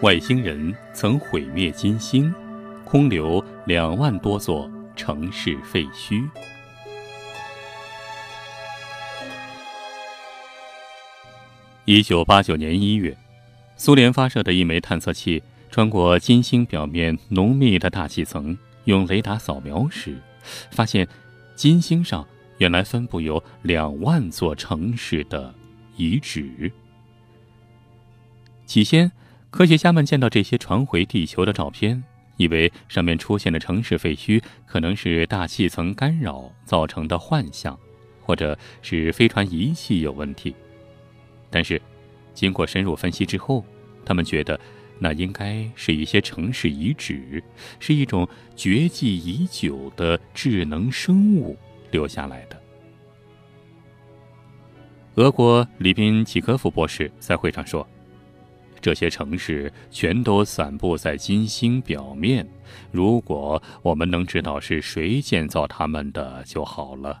外星人曾毁灭金星，空留两万多座城市废墟。一九八九年一月，苏联发射的一枚探测器穿过金星表面浓密的大气层，用雷达扫描时，发现金星上原来分布有两万座城市的遗址。起先。科学家们见到这些传回地球的照片，以为上面出现的城市废墟可能是大气层干扰造成的幻象，或者是飞船仪器有问题。但是，经过深入分析之后，他们觉得那应该是一些城市遗址，是一种绝迹已久的智能生物留下来的。俄国里宾契科夫博士在会上说。这些城市全都散布在金星表面，如果我们能知道是谁建造他们的就好了。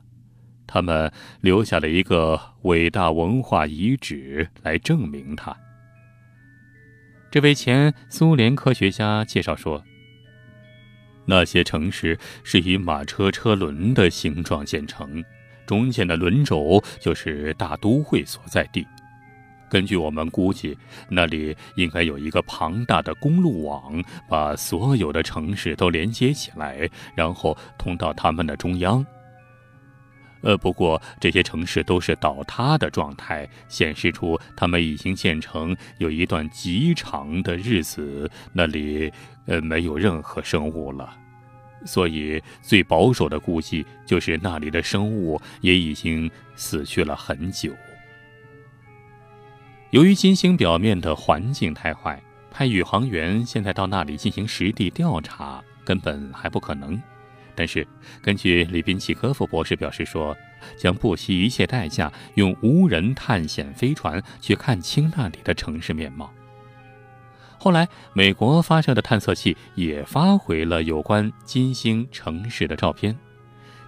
他们留下了一个伟大文化遗址来证明它。这位前苏联科学家介绍说，那些城市是以马车车轮的形状建成，中间的轮轴就是大都会所在地。根据我们估计，那里应该有一个庞大的公路网，把所有的城市都连接起来，然后通到他们的中央。呃，不过这些城市都是倒塌的状态，显示出他们已经建成有一段极长的日子，那里呃没有任何生物了。所以最保守的估计就是那里的生物也已经死去了很久。由于金星表面的环境太坏，派宇航员现在到那里进行实地调查根本还不可能。但是，根据里宾契科夫博士表示说，将不惜一切代价用无人探险飞船去看清那里的城市面貌。后来，美国发射的探测器也发回了有关金星城市的照片。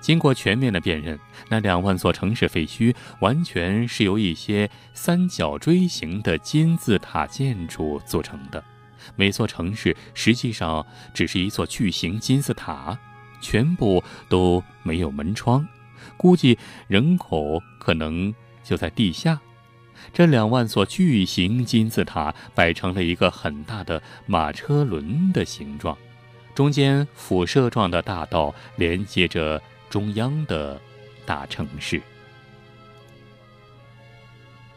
经过全面的辨认，那两万座城市废墟完全是由一些三角锥形的金字塔建筑组成的。每座城市实际上只是一座巨型金字塔，全部都没有门窗，估计人口可能就在地下。这两万座巨型金字塔摆成了一个很大的马车轮的形状，中间辐射状的大道连接着。中央的大城市，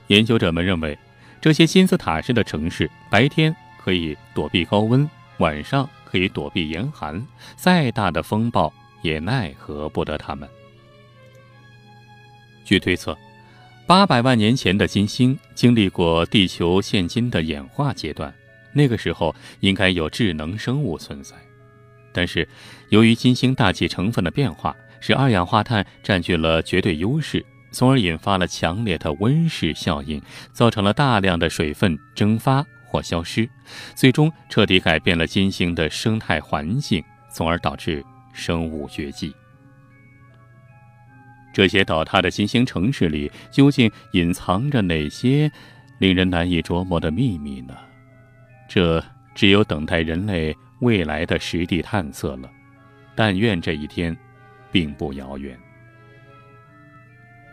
研究者们认为，这些金字塔式的城市白天可以躲避高温，晚上可以躲避严寒，再大的风暴也奈何不得他们。据推测，八百万年前的金星经历过地球现今的演化阶段，那个时候应该有智能生物存在，但是由于金星大气成分的变化。使二氧化碳占据了绝对优势，从而引发了强烈的温室效应，造成了大量的水分蒸发或消失，最终彻底改变了金星的生态环境，从而导致生物绝迹。这些倒塌的金星城市里，究竟隐藏着哪些令人难以琢磨的秘密呢？这只有等待人类未来的实地探测了。但愿这一天。并不遥远。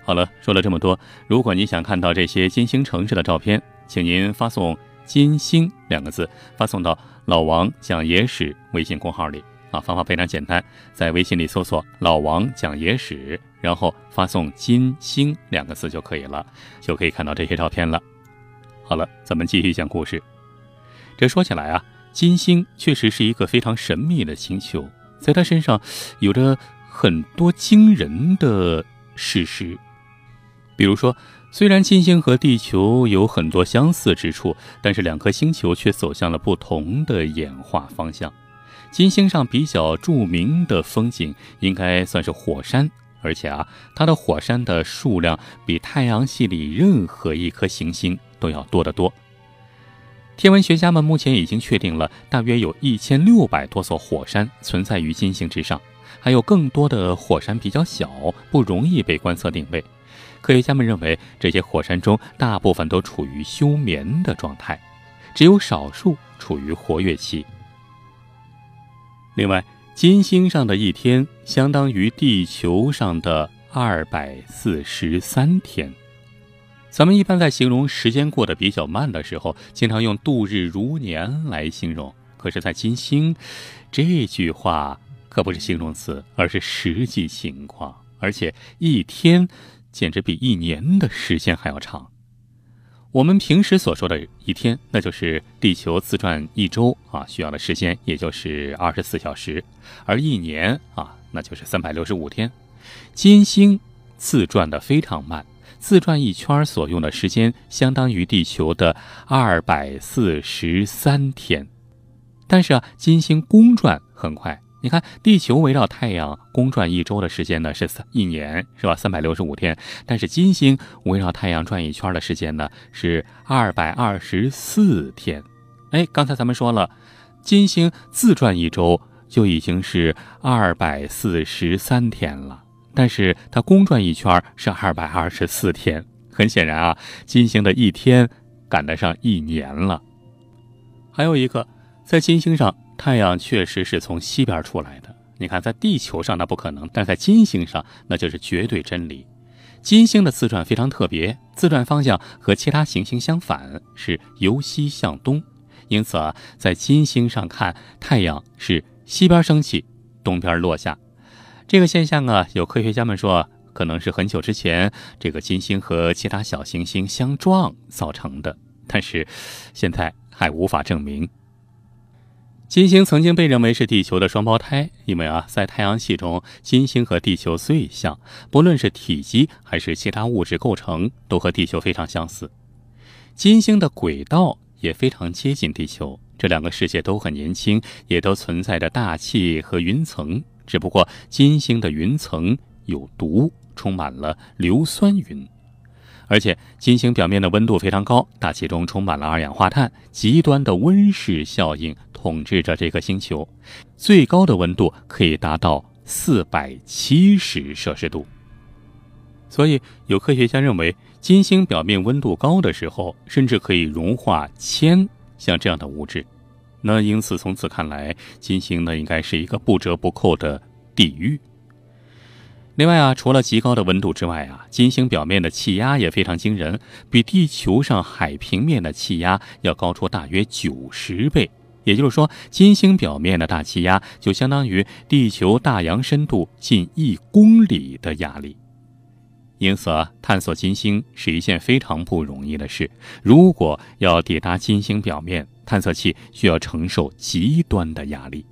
好了，说了这么多，如果你想看到这些金星城市的照片，请您发送“金星”两个字，发送到老王讲野史微信公号里啊。方法非常简单，在微信里搜索“老王讲野史”，然后发送“金星”两个字就可以了，就可以看到这些照片了。好了，咱们继续讲故事。这说起来啊，金星确实是一个非常神秘的星球，在它身上有着。很多惊人的事实，比如说，虽然金星和地球有很多相似之处，但是两颗星球却走向了不同的演化方向。金星上比较著名的风景应该算是火山，而且啊，它的火山的数量比太阳系里任何一颗行星都要多得多。天文学家们目前已经确定了，大约有一千六百多座火山存在于金星之上。还有更多的火山比较小，不容易被观测定位。科学家们认为，这些火山中大部分都处于休眠的状态。只有少数处于活跃期。另外，金星上的一天相当于地球上的二百四十三天。咱们一般在形容时间过得比较慢的时候，经常用“度日如年”来形容。可是，在金星，这句话可不是形容词，而是实际情况。而且，一天简直比一年的时间还要长。我们平时所说的一天，那就是地球自转一周啊需要的时间，也就是二十四小时；而一年啊，那就是三百六十五天。金星自转的非常慢，自转一圈所用的时间相当于地球的二百四十三天。但是啊，金星公转很快。你看，地球围绕太阳公转一周的时间呢是三一年，是吧？三百六十五天。但是金星围绕太阳转一圈的时间呢是二百二十四天。哎，刚才咱们说了，金星自转一周就已经是二百四十三天了，但是它公转一圈是二百二十四天。很显然啊，金星的一天赶得上一年了。还有一个，在金星上。太阳确实是从西边出来的，你看，在地球上那不可能，但在金星上那就是绝对真理。金星的自转非常特别，自转方向和其他行星相反，是由西向东，因此啊，在金星上看太阳是西边升起，东边落下。这个现象啊，有科学家们说可能是很久之前这个金星和其他小行星相撞造成的，但是现在还无法证明。金星曾经被认为是地球的双胞胎，因为啊，在太阳系中，金星和地球最像，不论是体积还是其他物质构成，都和地球非常相似。金星的轨道也非常接近地球，这两个世界都很年轻，也都存在着大气和云层，只不过金星的云层有毒，充满了硫酸云。而且金星表面的温度非常高，大气中充满了二氧化碳，极端的温室效应统治着这个星球，最高的温度可以达到四百七十摄氏度。所以有科学家认为，金星表面温度高的时候，甚至可以融化铅，像这样的物质。那因此从此看来，金星呢应该是一个不折不扣的地狱。另外啊，除了极高的温度之外啊，金星表面的气压也非常惊人，比地球上海平面的气压要高出大约九十倍。也就是说，金星表面的大气压就相当于地球大洋深度近一公里的压力。因此啊，探索金星是一件非常不容易的事。如果要抵达金星表面，探测器需要承受极端的压力。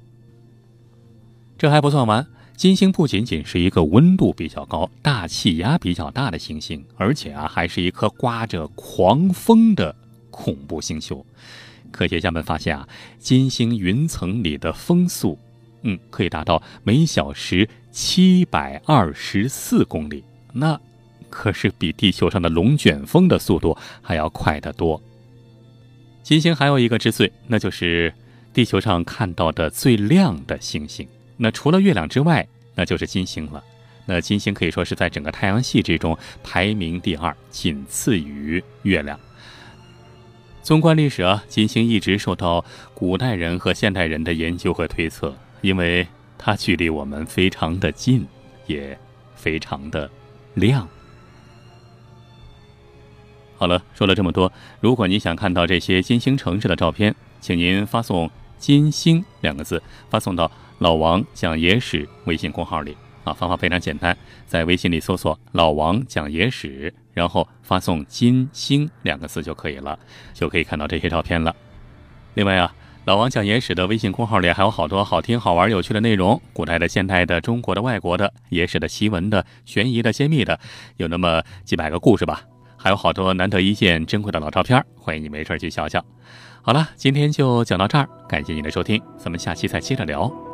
这还不算完。金星不仅仅是一个温度比较高、大气压比较大的行星，而且啊，还是一颗刮着狂风的恐怖星球。科学家们发现啊，金星云层里的风速，嗯，可以达到每小时七百二十四公里，那可是比地球上的龙卷风的速度还要快得多。金星还有一个之最，那就是地球上看到的最亮的星星。那除了月亮之外，那就是金星了。那金星可以说是在整个太阳系之中排名第二，仅次于月亮。纵观历史啊，金星一直受到古代人和现代人的研究和推测，因为它距离我们非常的近，也非常的亮。好了，说了这么多，如果你想看到这些金星城市的照片，请您发送“金星”两个字，发送到。老王讲野史微信公号里啊，方法非常简单，在微信里搜索“老王讲野史”，然后发送“金星”两个字就可以了，就可以看到这些照片了。另外啊，老王讲野史的微信公号里还有好多好听、好玩、有趣的内容，古代的、现代的、中国的、外国的、野史的、奇闻的、悬疑的、揭秘的，有那么几百个故事吧，还有好多难得一见、珍贵的老照片，欢迎你没事去瞧瞧。好了，今天就讲到这儿，感谢您的收听，咱们下期再接着聊。